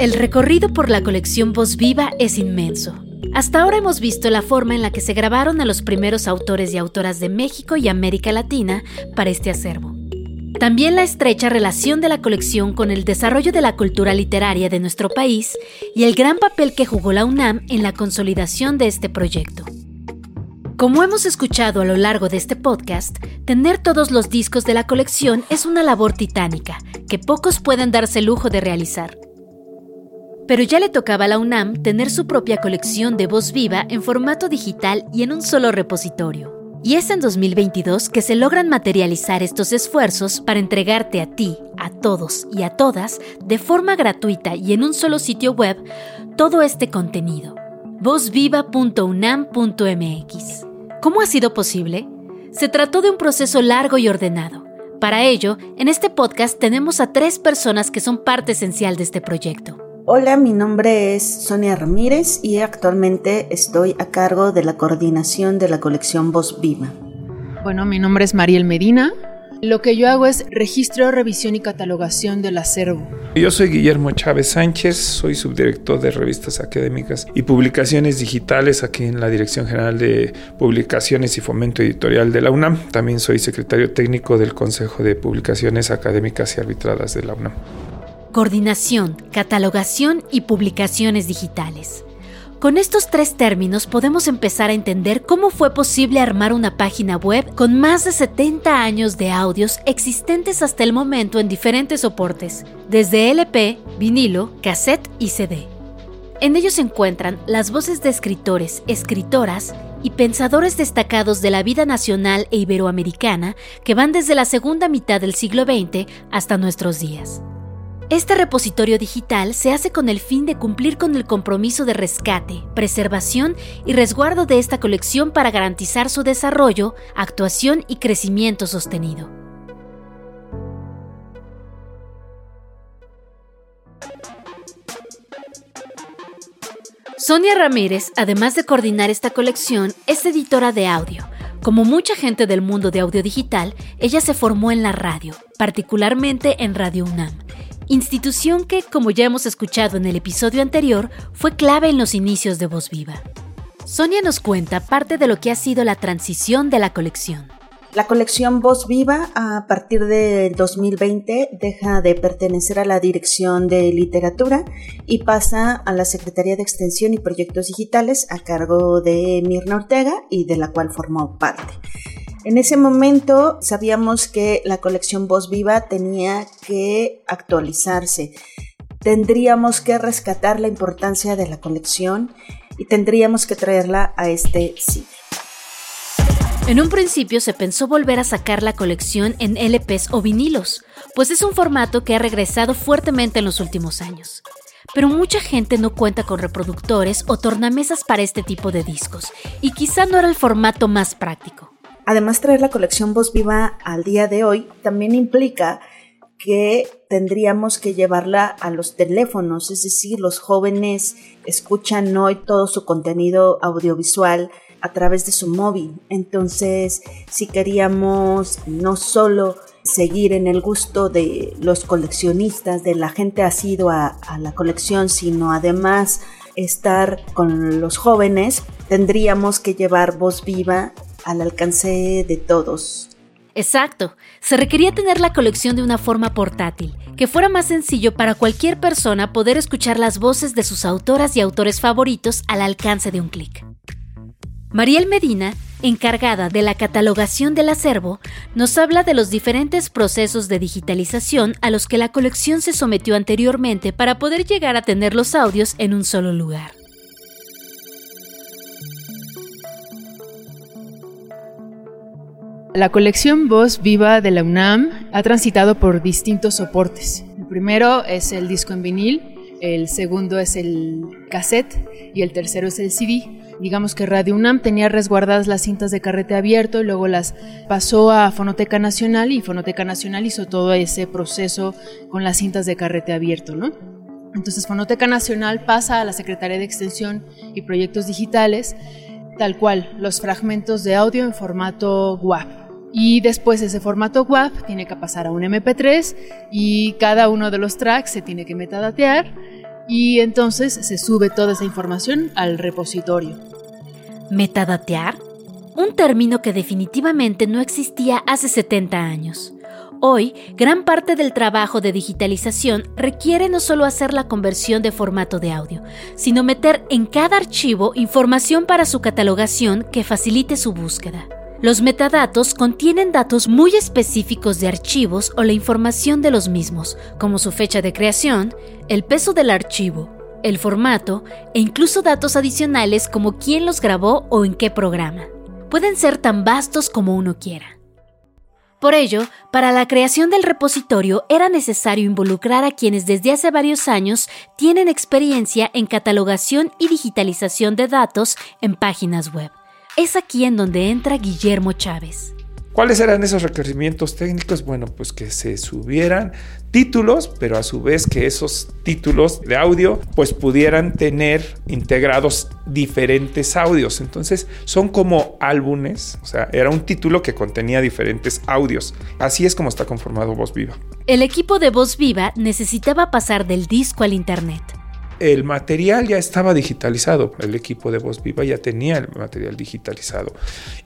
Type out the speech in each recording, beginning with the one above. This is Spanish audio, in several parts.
El recorrido por la colección Voz Viva es inmenso. Hasta ahora hemos visto la forma en la que se grabaron a los primeros autores y autoras de México y América Latina para este acervo. También la estrecha relación de la colección con el desarrollo de la cultura literaria de nuestro país y el gran papel que jugó la UNAM en la consolidación de este proyecto. Como hemos escuchado a lo largo de este podcast, tener todos los discos de la colección es una labor titánica que pocos pueden darse el lujo de realizar. Pero ya le tocaba a la UNAM tener su propia colección de voz viva en formato digital y en un solo repositorio. Y es en 2022 que se logran materializar estos esfuerzos para entregarte a ti, a todos y a todas, de forma gratuita y en un solo sitio web, todo este contenido. vozviva.unam.mx. ¿Cómo ha sido posible? Se trató de un proceso largo y ordenado. Para ello, en este podcast tenemos a tres personas que son parte esencial de este proyecto. Hola, mi nombre es Sonia Ramírez y actualmente estoy a cargo de la coordinación de la colección Voz Viva. Bueno, mi nombre es Mariel Medina. Lo que yo hago es registro, revisión y catalogación del acervo. Yo soy Guillermo Chávez Sánchez, soy subdirector de revistas académicas y publicaciones digitales aquí en la Dirección General de Publicaciones y Fomento Editorial de la UNAM. También soy secretario técnico del Consejo de Publicaciones Académicas y Arbitradas de la UNAM coordinación, catalogación y publicaciones digitales. Con estos tres términos podemos empezar a entender cómo fue posible armar una página web con más de 70 años de audios existentes hasta el momento en diferentes soportes, desde LP, vinilo, cassette y CD. En ellos se encuentran las voces de escritores, escritoras y pensadores destacados de la vida nacional e iberoamericana que van desde la segunda mitad del siglo XX hasta nuestros días. Este repositorio digital se hace con el fin de cumplir con el compromiso de rescate, preservación y resguardo de esta colección para garantizar su desarrollo, actuación y crecimiento sostenido. Sonia Ramírez, además de coordinar esta colección, es editora de audio. Como mucha gente del mundo de audio digital, ella se formó en la radio, particularmente en Radio UNAM institución que, como ya hemos escuchado en el episodio anterior, fue clave en los inicios de Voz Viva. Sonia nos cuenta parte de lo que ha sido la transición de la colección. La colección Voz Viva a partir de 2020 deja de pertenecer a la Dirección de Literatura y pasa a la Secretaría de Extensión y Proyectos Digitales a cargo de Mirna Ortega y de la cual formó parte. En ese momento sabíamos que la colección Voz Viva tenía que actualizarse. Tendríamos que rescatar la importancia de la colección y tendríamos que traerla a este sitio. En un principio se pensó volver a sacar la colección en LPs o vinilos, pues es un formato que ha regresado fuertemente en los últimos años. Pero mucha gente no cuenta con reproductores o tornamesas para este tipo de discos, y quizá no era el formato más práctico. Además, traer la colección Voz Viva al día de hoy también implica que tendríamos que llevarla a los teléfonos, es decir, los jóvenes escuchan hoy todo su contenido audiovisual a través de su móvil. Entonces, si queríamos no solo seguir en el gusto de los coleccionistas, de la gente asidua a la colección, sino además estar con los jóvenes, tendríamos que llevar voz viva al alcance de todos. Exacto, se requería tener la colección de una forma portátil, que fuera más sencillo para cualquier persona poder escuchar las voces de sus autoras y autores favoritos al alcance de un clic. Mariel Medina, encargada de la catalogación del acervo, nos habla de los diferentes procesos de digitalización a los que la colección se sometió anteriormente para poder llegar a tener los audios en un solo lugar. La colección Voz Viva de la UNAM ha transitado por distintos soportes. El primero es el disco en vinil, el segundo es el cassette y el tercero es el CD. Digamos que Radio UNAM tenía resguardadas las cintas de carrete abierto y luego las pasó a Fonoteca Nacional y Fonoteca Nacional hizo todo ese proceso con las cintas de carrete abierto, ¿no? Entonces Fonoteca Nacional pasa a la Secretaría de Extensión y Proyectos Digitales, tal cual, los fragmentos de audio en formato WAV. Y después ese formato WAV tiene que pasar a un MP3 y cada uno de los tracks se tiene que metadatear y entonces se sube toda esa información al repositorio. Metadatear, un término que definitivamente no existía hace 70 años. Hoy, gran parte del trabajo de digitalización requiere no solo hacer la conversión de formato de audio, sino meter en cada archivo información para su catalogación que facilite su búsqueda. Los metadatos contienen datos muy específicos de archivos o la información de los mismos, como su fecha de creación, el peso del archivo, el formato e incluso datos adicionales como quién los grabó o en qué programa. Pueden ser tan vastos como uno quiera. Por ello, para la creación del repositorio era necesario involucrar a quienes desde hace varios años tienen experiencia en catalogación y digitalización de datos en páginas web. Es aquí en donde entra Guillermo Chávez. ¿Cuáles eran esos requerimientos técnicos? Bueno, pues que se subieran títulos, pero a su vez que esos títulos de audio pues pudieran tener integrados diferentes audios. Entonces son como álbumes, o sea, era un título que contenía diferentes audios. Así es como está conformado Voz Viva. El equipo de Voz Viva necesitaba pasar del disco al internet el material ya estaba digitalizado, el equipo de Voz Viva ya tenía el material digitalizado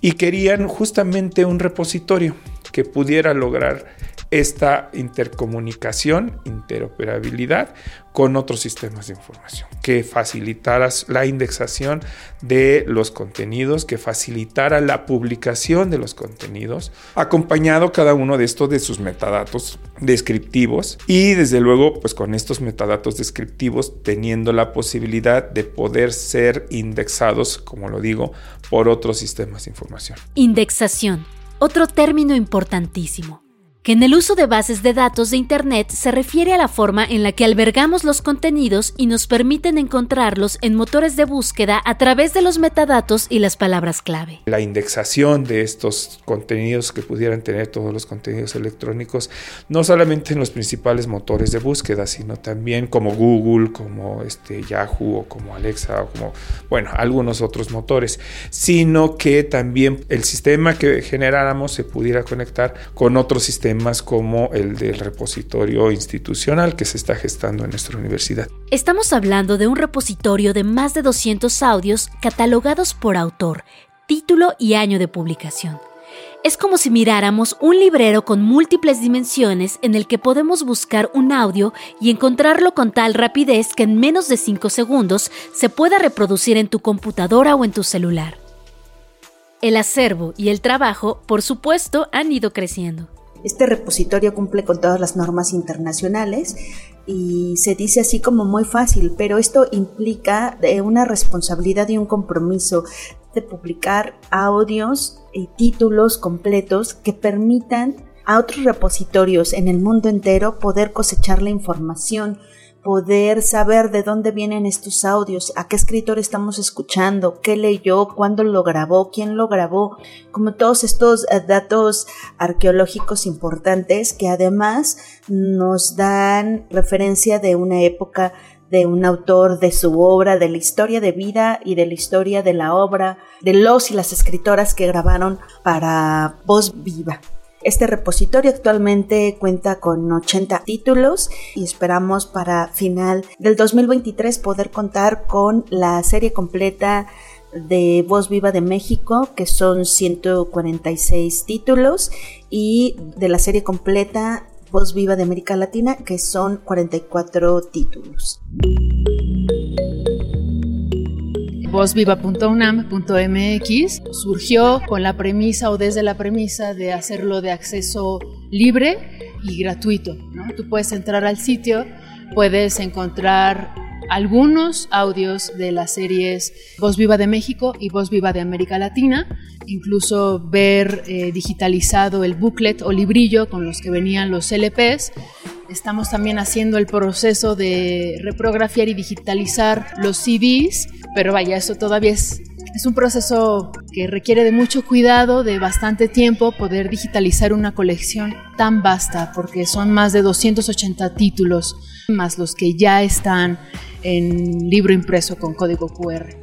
y querían justamente un repositorio que pudiera lograr esta intercomunicación, interoperabilidad con otros sistemas de información, que facilitara la indexación de los contenidos, que facilitara la publicación de los contenidos, acompañado cada uno de estos de sus metadatos descriptivos y desde luego pues con estos metadatos descriptivos teniendo la posibilidad de poder ser indexados, como lo digo, por otros sistemas de información. Indexación, otro término importantísimo que en el uso de bases de datos de Internet se refiere a la forma en la que albergamos los contenidos y nos permiten encontrarlos en motores de búsqueda a través de los metadatos y las palabras clave. La indexación de estos contenidos que pudieran tener todos los contenidos electrónicos, no solamente en los principales motores de búsqueda, sino también como Google, como este Yahoo o como Alexa o como, bueno, algunos otros motores, sino que también el sistema que generáramos se pudiera conectar con otros sistemas temas como el del repositorio institucional que se está gestando en nuestra universidad. Estamos hablando de un repositorio de más de 200 audios catalogados por autor, título y año de publicación. Es como si miráramos un librero con múltiples dimensiones en el que podemos buscar un audio y encontrarlo con tal rapidez que en menos de 5 segundos se pueda reproducir en tu computadora o en tu celular. El acervo y el trabajo, por supuesto, han ido creciendo. Este repositorio cumple con todas las normas internacionales y se dice así como muy fácil, pero esto implica una responsabilidad y un compromiso de publicar audios y títulos completos que permitan a otros repositorios en el mundo entero poder cosechar la información poder saber de dónde vienen estos audios, a qué escritor estamos escuchando, qué leyó, cuándo lo grabó, quién lo grabó, como todos estos eh, datos arqueológicos importantes que además nos dan referencia de una época de un autor, de su obra, de la historia de vida y de la historia de la obra, de los y las escritoras que grabaron para voz viva. Este repositorio actualmente cuenta con 80 títulos y esperamos para final del 2023 poder contar con la serie completa de Voz Viva de México, que son 146 títulos, y de la serie completa Voz Viva de América Latina, que son 44 títulos vozviva.unam.mx surgió con la premisa o desde la premisa de hacerlo de acceso libre y gratuito. Tú puedes entrar al sitio, puedes encontrar algunos audios de las series Voz Viva de México y Voz Viva de América Latina, incluso ver eh, digitalizado el booklet o librillo con los que venían los LPs. Estamos también haciendo el proceso de reprografiar y digitalizar los CDs pero vaya, eso todavía es, es un proceso que requiere de mucho cuidado, de bastante tiempo, poder digitalizar una colección tan vasta, porque son más de 280 títulos, más los que ya están en libro impreso con código QR.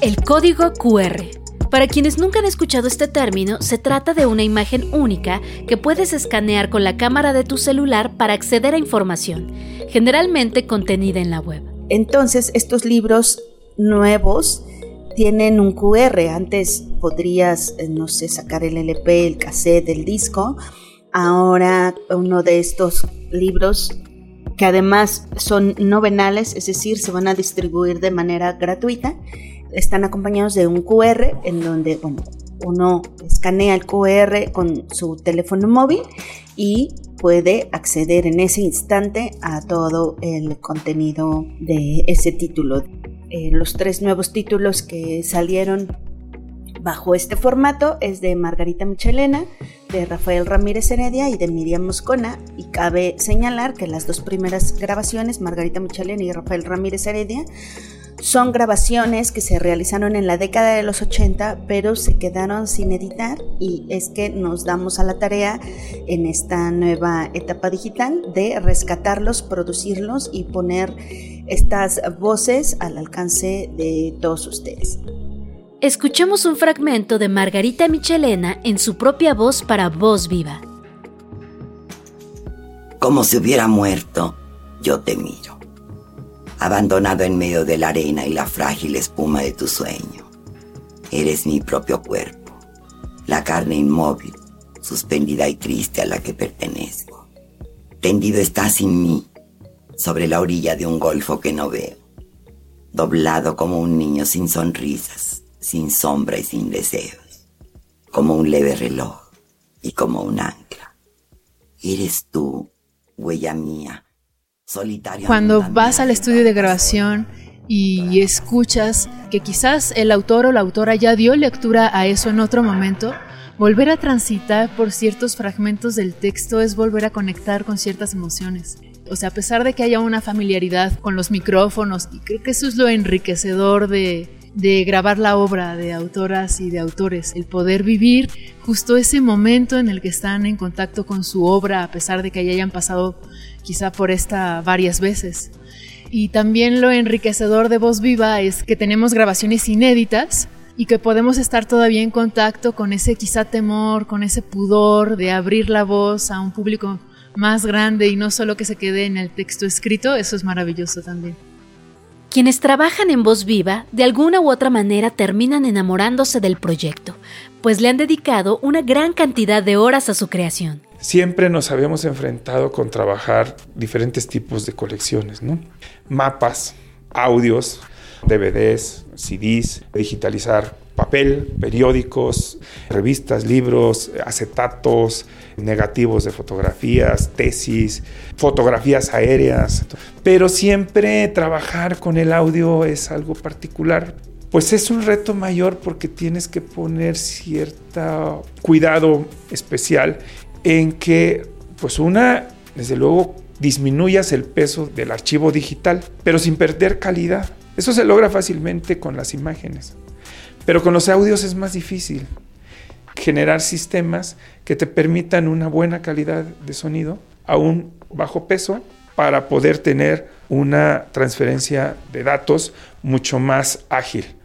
El código QR Para quienes nunca han escuchado este término, se trata de una imagen única que puedes escanear con la cámara de tu celular para acceder a información, generalmente contenida en la web. Entonces, estos libros nuevos tienen un QR. Antes podrías, eh, no sé, sacar el LP, el cassette, el disco. Ahora uno de estos libros que además son novenales, es decir, se van a distribuir de manera gratuita, están acompañados de un QR en donde uno escanea el QR con su teléfono móvil y puede acceder en ese instante a todo el contenido de ese título. Eh, los tres nuevos títulos que salieron bajo este formato es de Margarita Michelena, de Rafael Ramírez Heredia y de Miriam Moscona. Y cabe señalar que las dos primeras grabaciones, Margarita Michelena y Rafael Ramírez Heredia, son grabaciones que se realizaron en la década de los 80, pero se quedaron sin editar y es que nos damos a la tarea en esta nueva etapa digital de rescatarlos, producirlos y poner estas voces al alcance de todos ustedes. Escuchamos un fragmento de Margarita Michelena en su propia voz para Voz Viva. Como si hubiera muerto, yo te miro abandonado en medio de la arena y la frágil espuma de tu sueño. Eres mi propio cuerpo, la carne inmóvil, suspendida y triste a la que pertenezco. Tendido estás sin mí, sobre la orilla de un golfo que no veo, doblado como un niño sin sonrisas, sin sombra y sin deseos, como un leve reloj y como un ancla. Eres tú, huella mía, cuando vas al estudio de grabación y escuchas que quizás el autor o la autora ya dio lectura a eso en otro momento, volver a transitar por ciertos fragmentos del texto es volver a conectar con ciertas emociones. O sea, a pesar de que haya una familiaridad con los micrófonos, y creo que eso es lo enriquecedor de, de grabar la obra de autoras y de autores, el poder vivir justo ese momento en el que están en contacto con su obra, a pesar de que ya hayan pasado quizá por esta varias veces. Y también lo enriquecedor de Voz Viva es que tenemos grabaciones inéditas y que podemos estar todavía en contacto con ese quizá temor, con ese pudor de abrir la voz a un público más grande y no solo que se quede en el texto escrito, eso es maravilloso también. Quienes trabajan en Voz Viva, de alguna u otra manera terminan enamorándose del proyecto, pues le han dedicado una gran cantidad de horas a su creación siempre nos habíamos enfrentado con trabajar diferentes tipos de colecciones, ¿no? Mapas, audios, DVDs, CDs, digitalizar papel, periódicos, revistas, libros, acetatos, negativos de fotografías, tesis, fotografías aéreas. Pero siempre trabajar con el audio es algo particular. Pues es un reto mayor porque tienes que poner cierto cuidado especial en que, pues una, desde luego, disminuyas el peso del archivo digital, pero sin perder calidad. Eso se logra fácilmente con las imágenes. Pero con los audios es más difícil generar sistemas que te permitan una buena calidad de sonido a un bajo peso para poder tener una transferencia de datos mucho más ágil.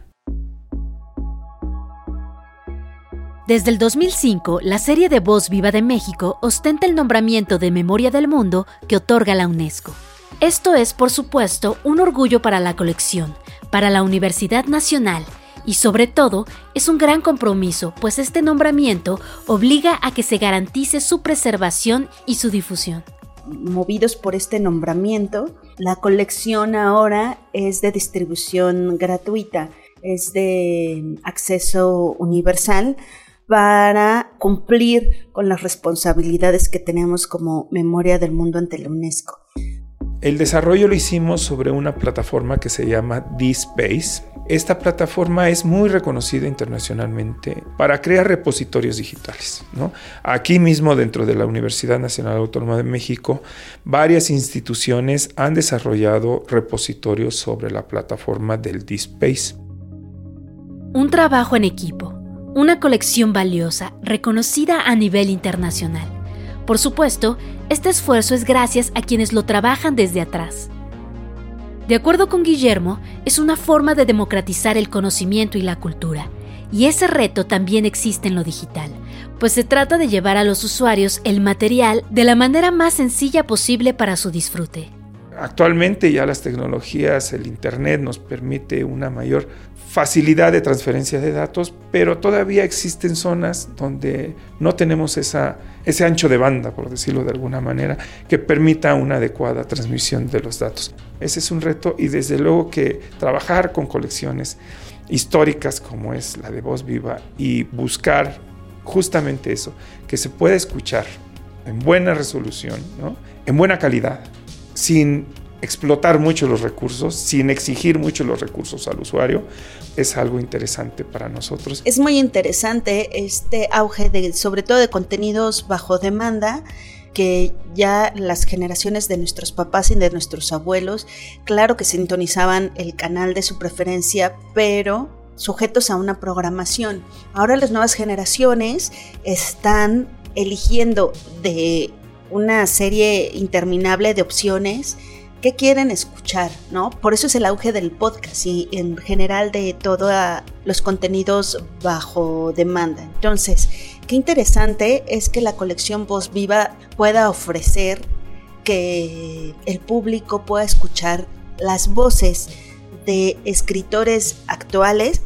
Desde el 2005, la serie de Voz Viva de México ostenta el nombramiento de Memoria del Mundo que otorga la UNESCO. Esto es, por supuesto, un orgullo para la colección, para la Universidad Nacional y sobre todo es un gran compromiso, pues este nombramiento obliga a que se garantice su preservación y su difusión. Movidos por este nombramiento, la colección ahora es de distribución gratuita, es de acceso universal para cumplir con las responsabilidades que tenemos como memoria del mundo ante la UNESCO. El desarrollo lo hicimos sobre una plataforma que se llama DSpace. Esta plataforma es muy reconocida internacionalmente para crear repositorios digitales. Aquí mismo dentro de la Universidad Nacional Autónoma de México, varias instituciones han desarrollado repositorios sobre la plataforma del DSpace. Un trabajo en equipo una colección valiosa, reconocida a nivel internacional. Por supuesto, este esfuerzo es gracias a quienes lo trabajan desde atrás. De acuerdo con Guillermo, es una forma de democratizar el conocimiento y la cultura, Y ese reto también existe en lo digital, pues se trata de llevar a los usuarios el material de la manera más sencilla posible para su disfrute. Actualmente ya las tecnologías, el Internet nos permite una mayor facilidad de transferencia de datos, pero todavía existen zonas donde no tenemos ese ancho de banda, por decirlo de alguna manera, que permita una adecuada transmisión de los datos. Ese es un reto y desde luego que trabajar con colecciones históricas como es la de Voz Viva y buscar justamente eso, que se pueda escuchar en buena resolución, en buena calidad, sin explotar mucho los recursos, sin exigir mucho los recursos al usuario, es algo interesante para nosotros. Es muy interesante este auge de, sobre todo de contenidos bajo demanda, que ya las generaciones de nuestros papás y de nuestros abuelos, claro que sintonizaban el canal de su preferencia, pero sujetos a una programación. Ahora las nuevas generaciones están eligiendo de una serie interminable de opciones qué quieren escuchar, ¿no? Por eso es el auge del podcast y en general de todos los contenidos bajo demanda. Entonces, qué interesante es que la colección Voz Viva pueda ofrecer que el público pueda escuchar las voces de escritores actuales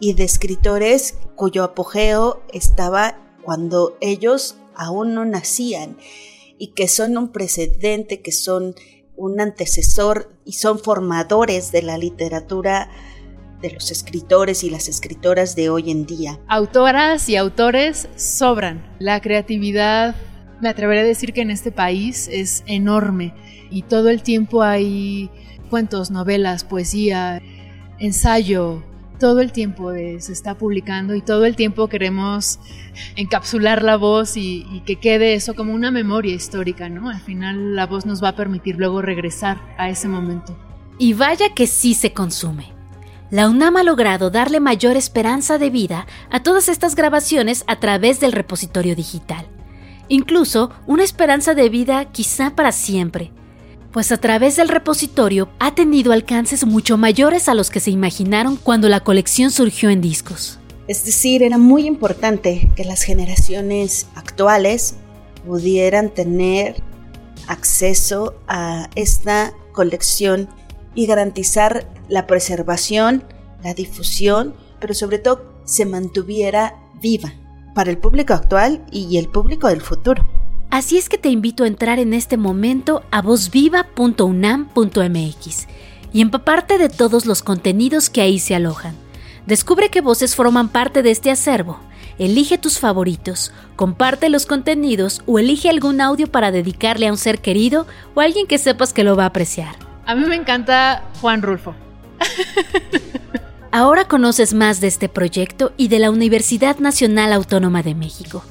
y de escritores cuyo apogeo estaba cuando ellos aún no nacían y que son un precedente, que son un antecesor y son formadores de la literatura de los escritores y las escritoras de hoy en día. Autoras y autores sobran. La creatividad, me atreveré a decir que en este país es enorme y todo el tiempo hay cuentos, novelas, poesía, ensayo, todo el tiempo se está publicando y todo el tiempo queremos encapsular la voz y, que quede eso como una memoria histórica, ¿no? Al final la voz nos va a permitir luego regresar a ese momento. Y vaya que sí se consume. La UNAM ha logrado darle mayor esperanza de vida a todas estas grabaciones a través del repositorio digital. Incluso una esperanza de vida quizá para siempre, pues a través del repositorio ha tenido alcances mucho mayores a los que se imaginaron cuando la colección surgió en discos. Es decir, era muy importante que las generaciones actuales pudieran tener acceso a esta colección y garantizar la preservación, la difusión, pero sobre todo se mantuviera viva para el público actual y el público del futuro. Así es que te invito a entrar en este momento a vozviva.unam.mx y empaparte de todos los contenidos que ahí se alojan. Descubre qué voces forman parte de este acervo. Elige tus favoritos, comparte los contenidos o elige algún audio para dedicarle a un ser querido o a alguien que sepas que lo va a apreciar. A mí me encanta Juan Rulfo. Ahora conoces más de este proyecto y de la Universidad Nacional Autónoma de México.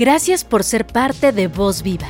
Gracias por ser parte de Voz Viva.